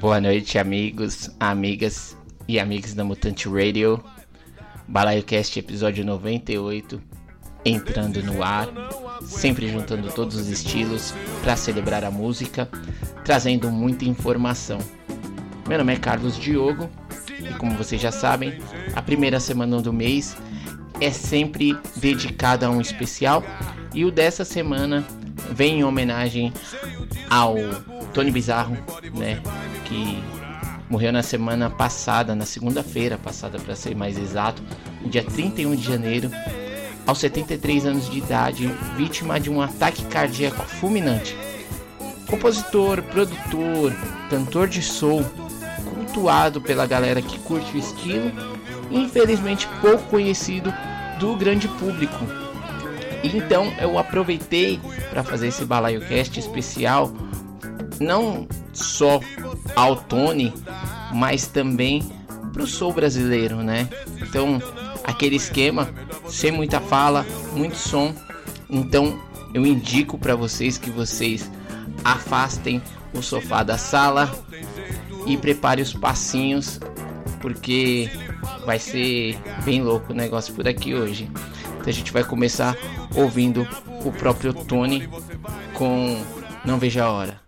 Boa noite, amigos, amigas e amigos da Mutante Radio. BalaioCast episódio 98 entrando no ar, sempre juntando todos os estilos para celebrar a música, trazendo muita informação. Meu nome é Carlos Diogo e como vocês já sabem, a primeira semana do mês é sempre dedicada a um especial e o dessa semana vem em homenagem ao Tony Bizarro, né, que morreu na semana passada, na segunda-feira passada para ser mais exato, no dia 31 de janeiro, aos 73 anos de idade, vítima de um ataque cardíaco fulminante. Compositor, produtor, cantor de soul, cultuado pela galera que curte o estilo, infelizmente pouco conhecido do grande público. Então eu aproveitei para fazer esse balaio cast especial, não só ao Tony, mas também para o soul brasileiro, né? Então aquele esquema, sem muita fala, muito som. Então eu indico para vocês que vocês afastem o sofá da sala e prepare os passinhos, porque vai ser bem louco o negócio por aqui hoje. Então a gente vai começar ouvindo o próprio Tony com Não Veja a Hora.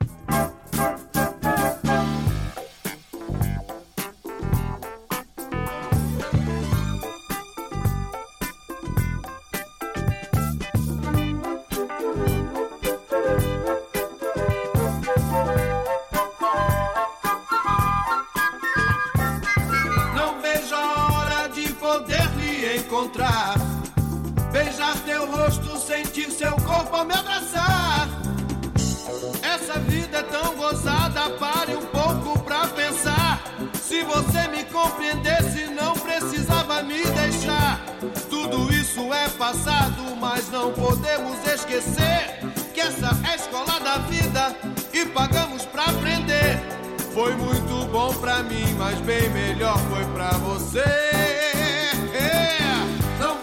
Você me compreendesse, não precisava me deixar. Tudo isso é passado, mas não podemos esquecer que essa é a escola da vida e pagamos pra aprender. Foi muito bom pra mim, mas bem melhor foi pra você. não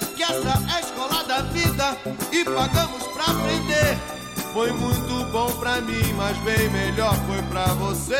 que essa é a escola da vida e pagamos pra aprender. Foi muito bom pra mim, mas bem melhor foi pra você.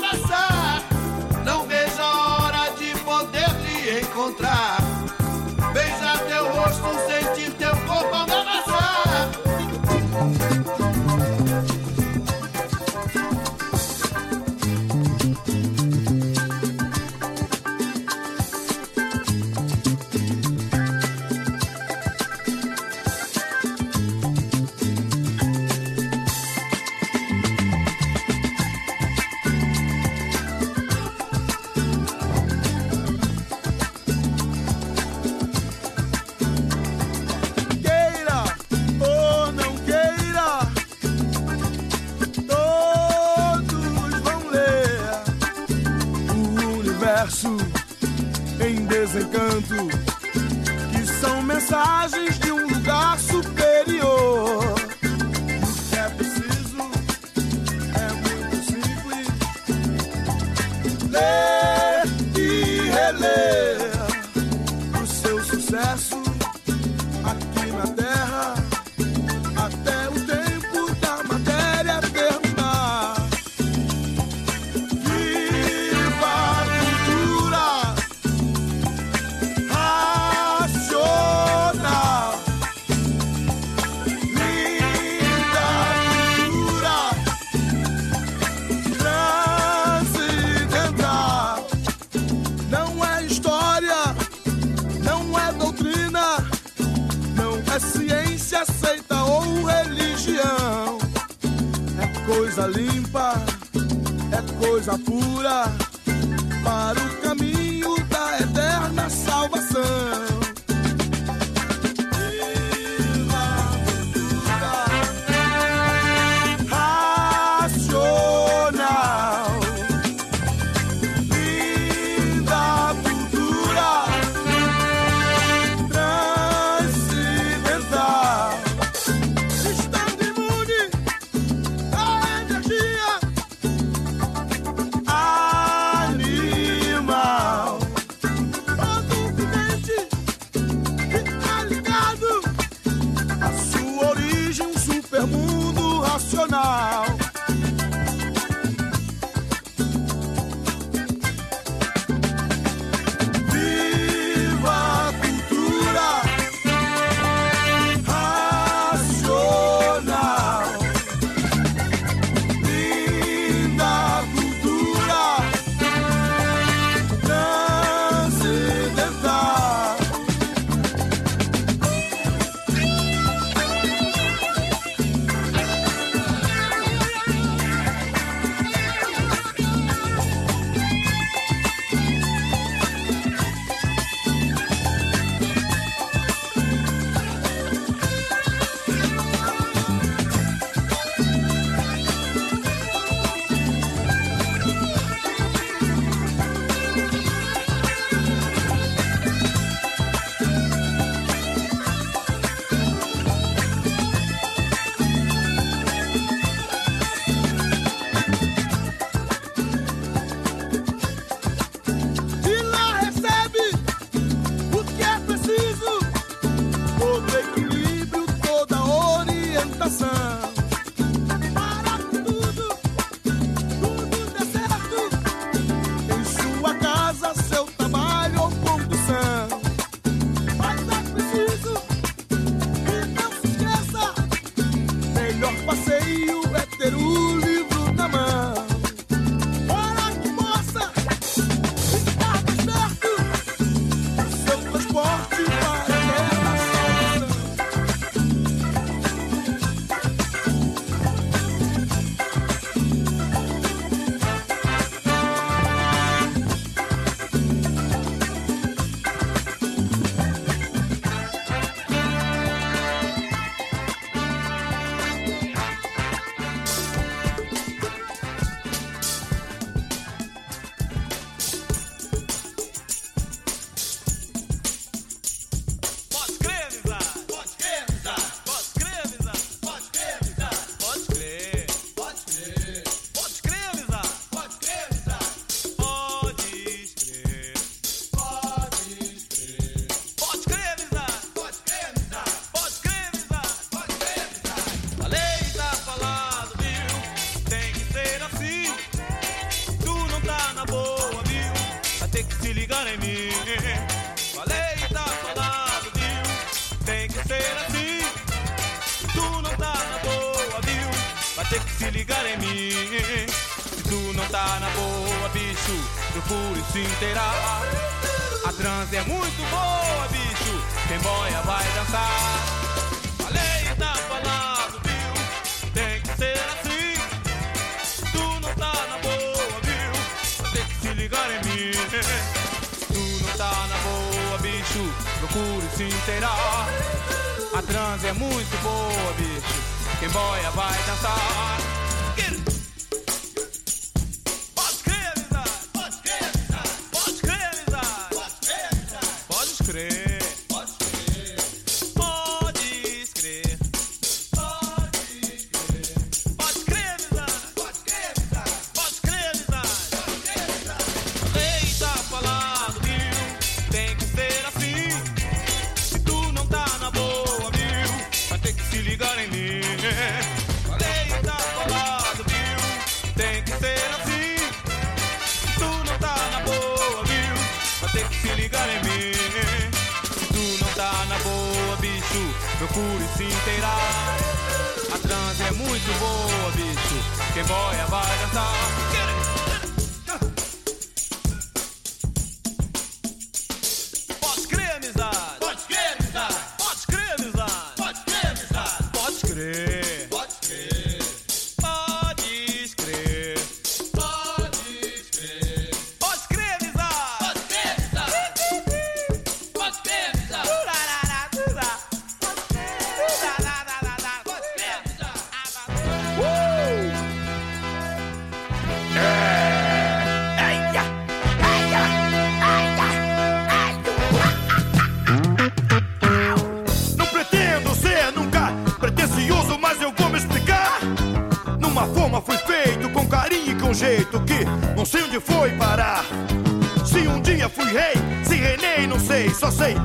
coisa limpa, é coisa pura para o caminho da eterna salvação. ter que se ligar em mim. Se tu não tá na boa, bicho, procure se inteirar. A trans é muito boa, bicho, quem boia vai dançar. Falei, tá falado, viu? Tem que ser assim. Se tu não tá na boa, viu? Tem que se ligar em mim. Se tu não tá na boa, bicho, procure se inteirar. A trans é muito boa, bicho. Vilken boy jag fightar stan jeito que não sei onde foi parar. Se um dia fui rei, se renei, não sei, só sei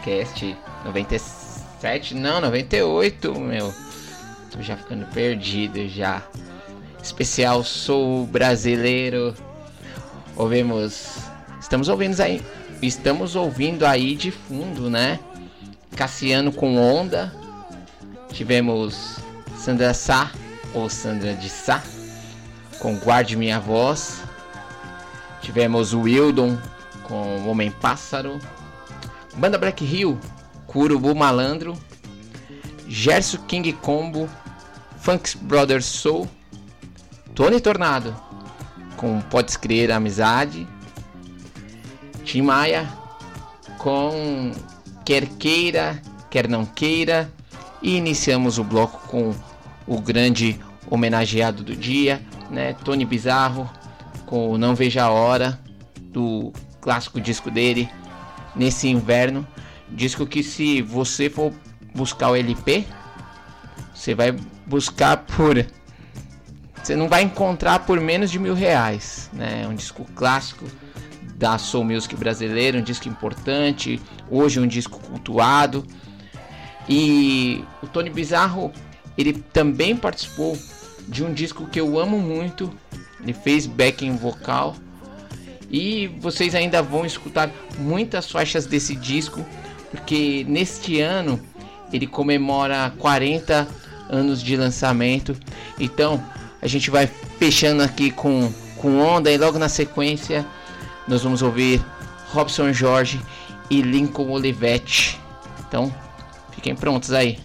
BalaioCast 97, não, 98, meu. Tô já ficando perdido já. Especial Sou Brasileiro. Ouvimos. Estamos ouvindo aí. Estamos ouvindo aí de fundo, né? Cassiano com Onda. Tivemos Sandra Sá, ou Sandra de Sá, com Guarde Minha Voz. Tivemos o Wildon com Homem Pássaro. Banda Black Hill, Curubu Malandro. Gerson King Combo, Funks Brothers Soul, Tony Tornado, com Podes Crer Amizade, Tim Maia, com Quer Queira, Quer Não Queira, e iniciamos o bloco com o grande homenageado do dia, né, Tony Bizarro, com Não Veja a Hora, do clássico disco dele, Nesse Inverno, disco que se você for buscar o LP, você vai buscar por. Você não vai encontrar por menos de mil reais. Né? É um disco clássico da Soul Music brasileira, um disco importante, hoje um disco cultuado. E o Tony Bizarro, ele também participou de um disco que eu amo muito. Ele fez backing vocal. E vocês ainda vão escutar muitas faixas desse disco porque neste ano ele comemora 40 anos de lançamento. Então a gente vai fechando aqui com, com onda e logo na sequência nós vamos ouvir Robson Jorge e Lincoln Olivetti. Então fiquem prontos aí.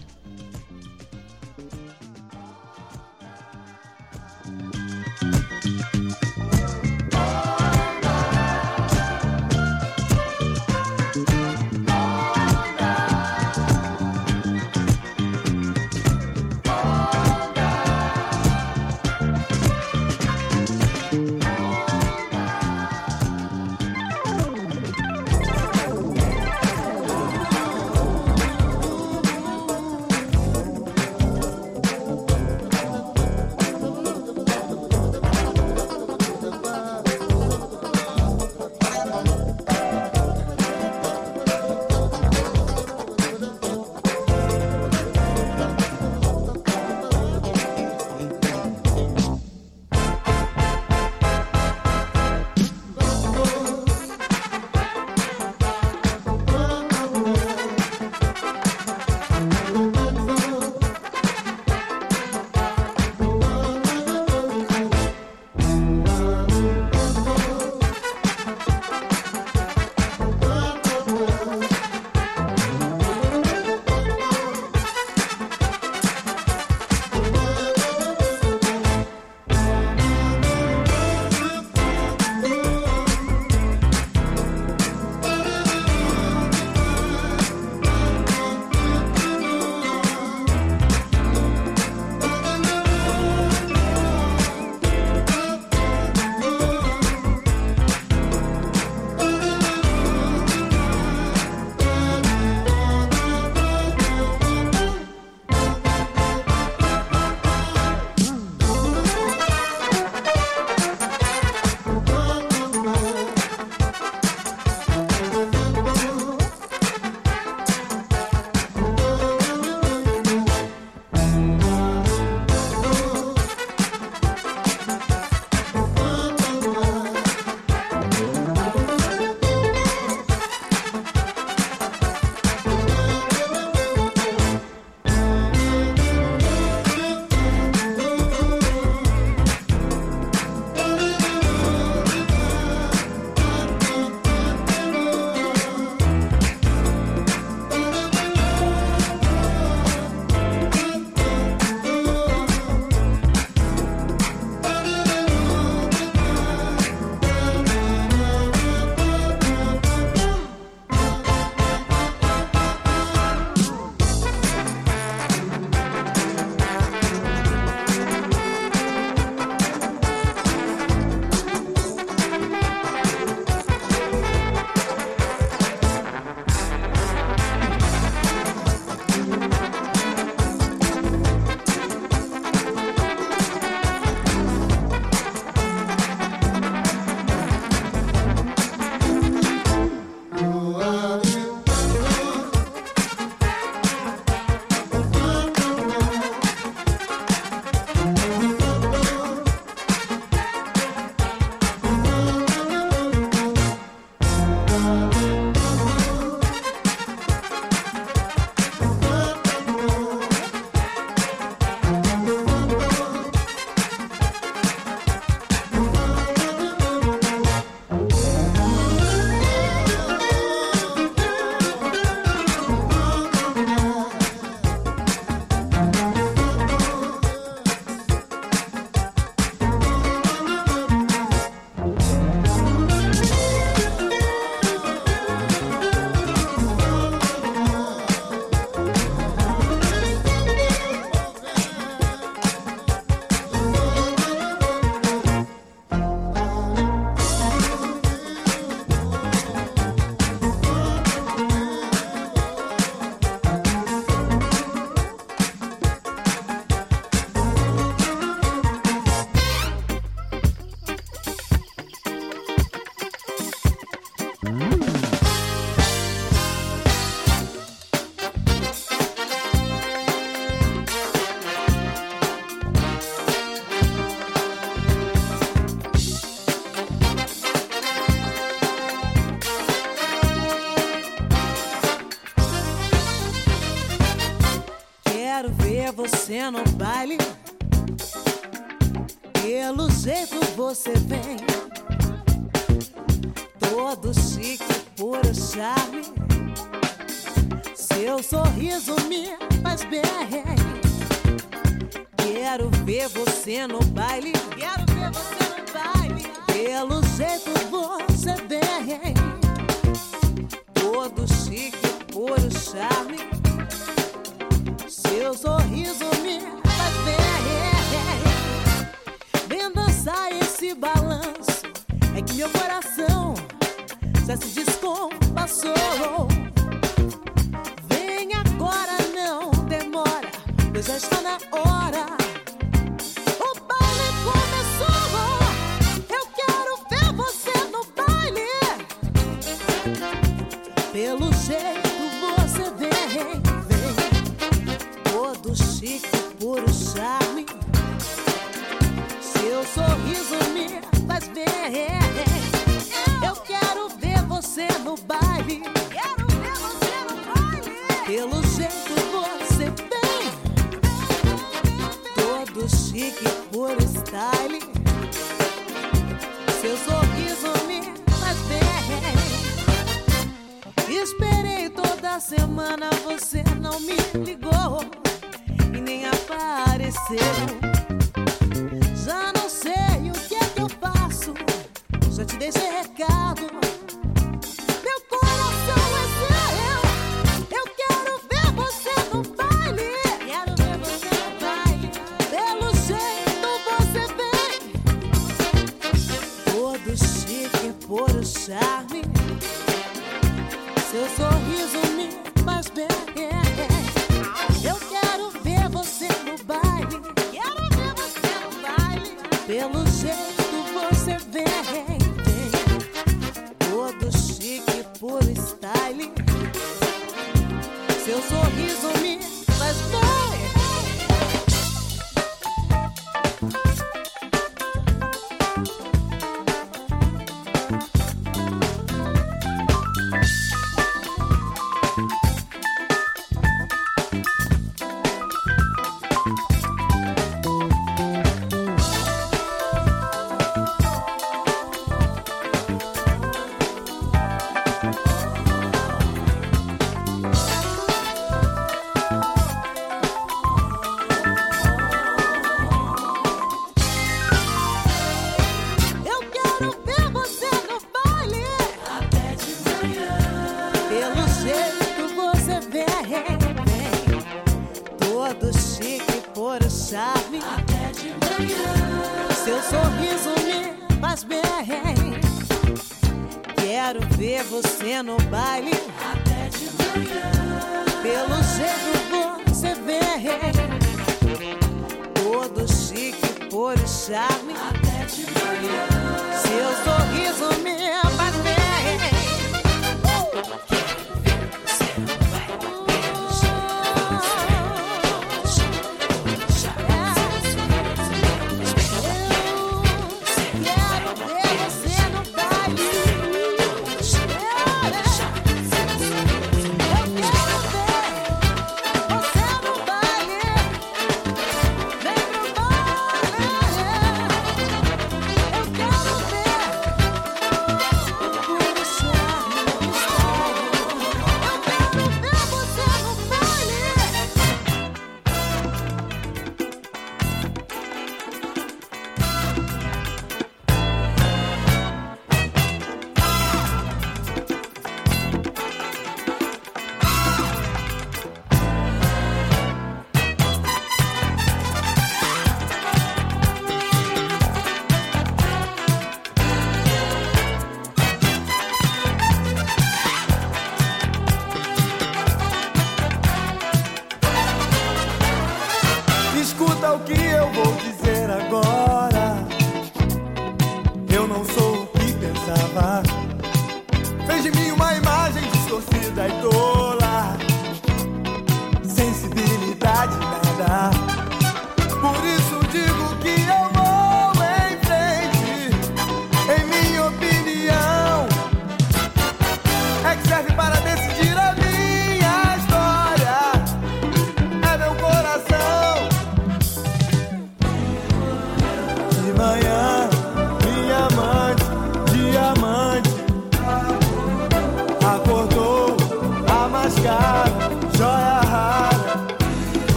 veneno semana você não me ligou e nem apareceu. seu charme até de manhã. Seu sorriso me faz bem. Quero ver você no baile até de manhã. Pelo jeito você vem, todo chique por charme até de manhã. Seu sorriso me faz bem. Uh!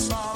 song.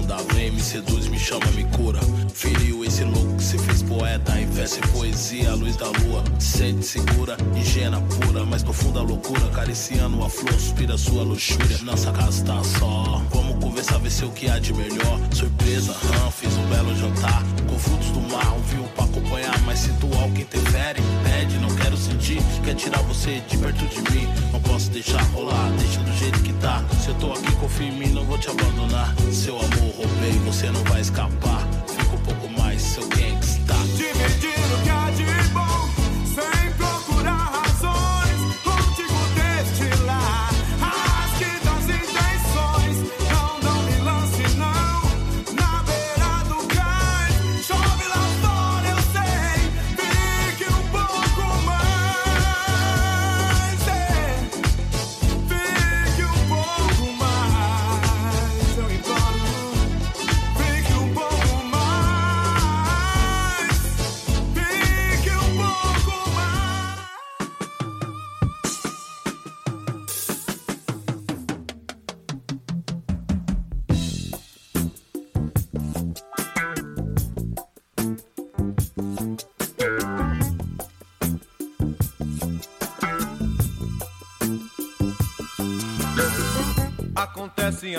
bunda vem, me seduz, me chama, me cura. Feriu esse louco que se fez poeta, investe poesia, a luz da lua. Sente segura, higiena pura, mas profunda loucura. Cariciando a flor, suspira sua luxúria. Nossa casa tá só, vamos conversar, ver se o que há de melhor. Surpresa, hum, fiz um belo jantar frutos do mar, um vinho pra acompanhar. Mas se tu é algo interfere, pede, não quero sentir. Quer tirar você de perto de mim, não posso deixar rolar, deixa do jeito que tá. Se eu tô aqui, confia em mim, não vou te abandonar. Seu amor roubei, você não vai escapar.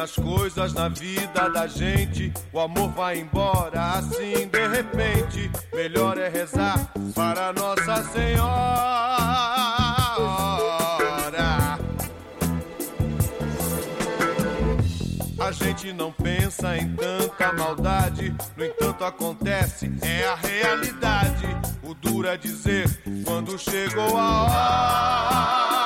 as coisas na vida da gente. O amor vai embora assim de repente. Melhor é rezar para Nossa Senhora. A gente não pensa em tanta maldade, no entanto acontece, é a realidade. O duro é dizer quando chegou a hora.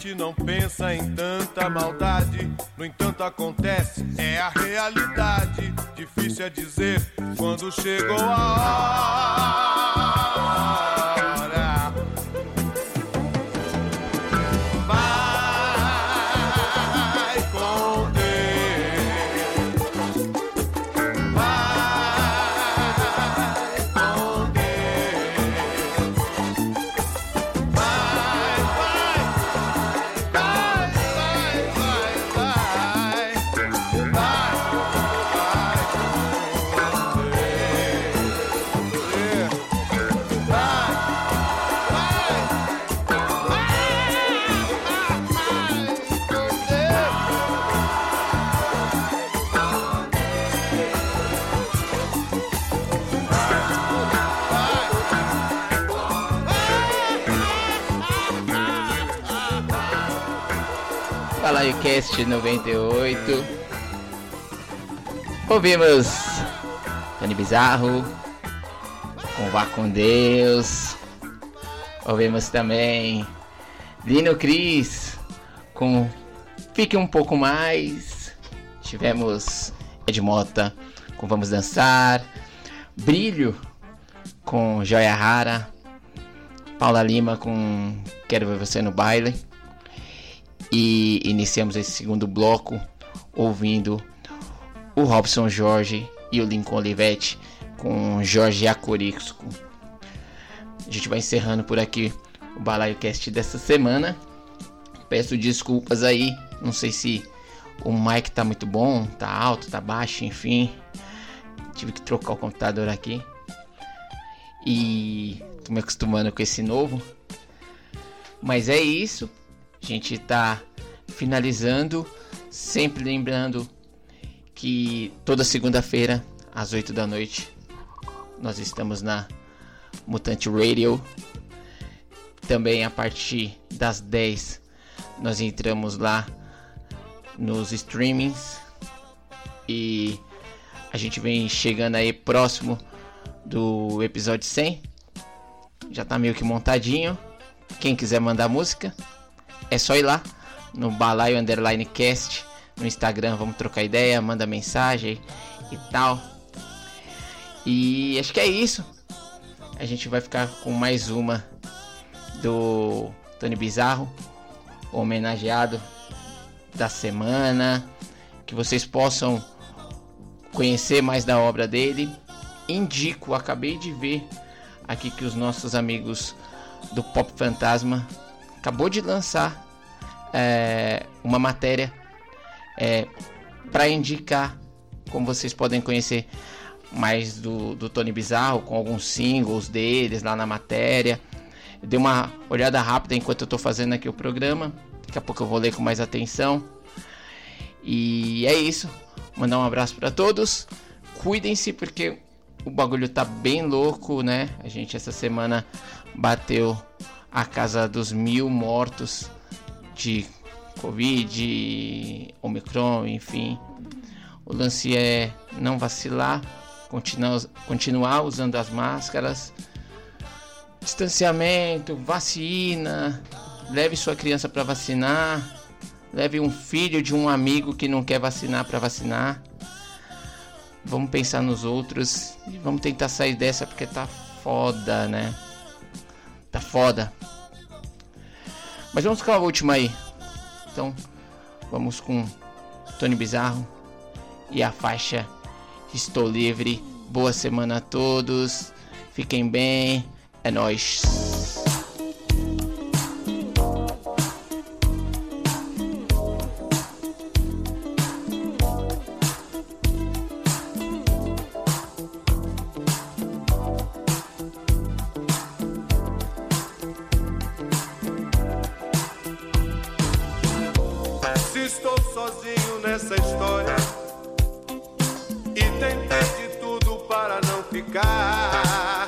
Gente não pensa em tanta maldade, no entanto acontece, é a realidade. Difícil é dizer quando chegou a Fala aí, Cast 98. Ouvimos Tony Bizarro com Vá com Deus. Ouvimos também Lino Cris com Fique um pouco mais. Tivemos Ed Mota com Vamos Dançar. Brilho com Joia Rara. Paula Lima com Quero Ver Você no Baile. E iniciamos esse segundo bloco ouvindo o Robson Jorge e o Lincoln Olivetti com Jorge Acorisco. A gente vai encerrando por aqui o Balaio Cast dessa semana. Peço desculpas aí, não sei se o mic tá muito bom, tá alto, tá baixo, enfim. Tive que trocar o computador aqui. E tô me acostumando com esse novo. Mas é isso. A gente tá finalizando, sempre lembrando que toda segunda-feira às 8 da noite nós estamos na Mutante Radio. Também a partir das 10 nós entramos lá nos streamings e a gente vem chegando aí próximo do episódio 100. Já tá meio que montadinho. Quem quiser mandar música, é só ir lá no Balaio Underline Cast no Instagram, vamos trocar ideia, manda mensagem e tal. E acho que é isso. A gente vai ficar com mais uma do Tony Bizarro, homenageado da semana. Que vocês possam conhecer mais da obra dele. Indico, acabei de ver aqui que os nossos amigos do Pop Fantasma acabou de lançar é, uma matéria é, para indicar como vocês podem conhecer mais do, do Tony Bizarro com alguns singles deles lá na matéria. Eu dei uma olhada rápida enquanto eu estou fazendo aqui o programa. Daqui a pouco eu vou ler com mais atenção. E é isso. Mandar um abraço para todos. Cuidem-se porque o bagulho tá bem louco, né? A gente essa semana bateu a casa dos mil mortos de Covid, Omicron, enfim. O lance é não vacilar, continuar, continuar usando as máscaras, distanciamento, vacina, leve sua criança para vacinar, leve um filho de um amigo que não quer vacinar para vacinar. Vamos pensar nos outros e vamos tentar sair dessa porque tá foda, né? Tá foda. Mas vamos com a última aí. Então, Vamos com Tony Bizarro e a faixa Estou Livre. Boa semana a todos. Fiquem bem. É nóis. Para não ficar.